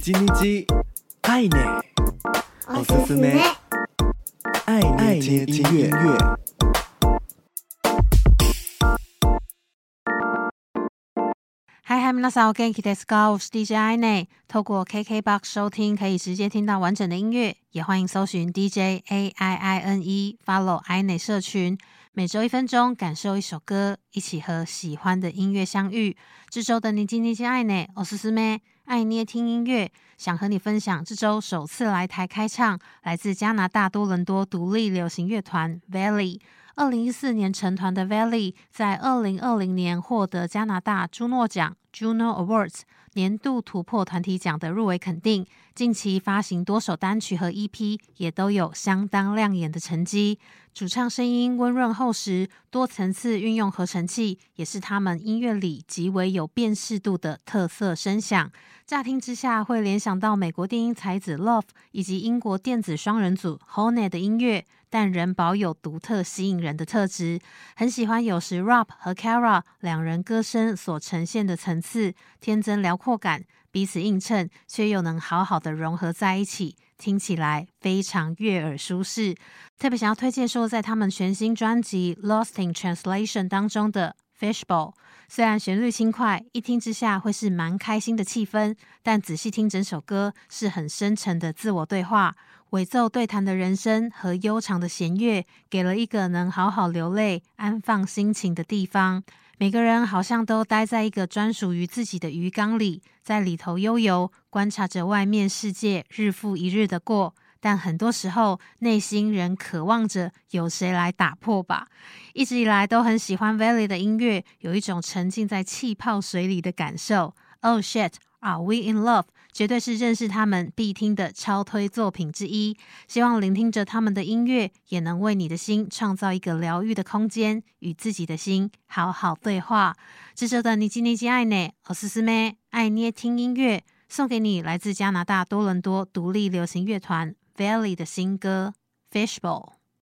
叽妮叽，爱捏，おすすめ，爱捏听音乐。 嗨嗨，皆さんお元気ですか？我是 DJ 爱捏。透过 KKBOX 收听，可以直接听到完整的音乐，也欢迎搜寻 DJ A I I N E，follow 爱捏社群。每周一分钟，感受一首歌，一起和喜欢的音乐相遇。这周的你今天爱捏，おすすめ，爱捏听音乐，想和你分享这周首次来台开唱，来自加拿大多伦多独立流行乐团 Valley。二零一四年成团的 Valley，在二零二零年获得加拿大朱诺奖 （Juno Awards）。年度突破团体奖的入围肯定，近期发行多首单曲和 EP，也都有相当亮眼的成绩。主唱声音温润厚实，多层次运用合成器，也是他们音乐里极为有辨识度的特色声响。乍听之下会联想到美国电音才子 Love 以及英国电子双人组 Honey 的音乐，但仍保有独特吸引人的特质。很喜欢有时 Rap 和 Kara 两人歌声所呈现的层次，天真辽阔感，彼此映衬，却又能好好的融合在一起，听起来非常悦耳舒适。特别想要推荐说，在他们全新专辑《Lost in Translation》当中的《Fishbowl》，虽然旋律轻快，一听之下会是蛮开心的气氛，但仔细听整首歌，是很深沉的自我对话。尾奏对谈的人声和悠长的弦乐，给了一个能好好流泪、安放心情的地方。每个人好像都待在一个专属于自己的鱼缸里，在里头悠游，观察着外面世界日复一日的过。但很多时候，内心仍渴望着有谁来打破吧。一直以来都很喜欢 Valley 的音乐，有一种沉浸在气泡水里的感受。Oh shit！Are We in Love？绝对是认识他们必听的超推作品之一。希望聆听着他们的音乐，也能为你的心创造一个疗愈的空间，与自己的心好好对话。这周的尼基尼基爱捏，おすすめ爱捏听音乐，送给你来自加拿大多伦多独立流行乐团 Valley 的新歌《Fishbowl》。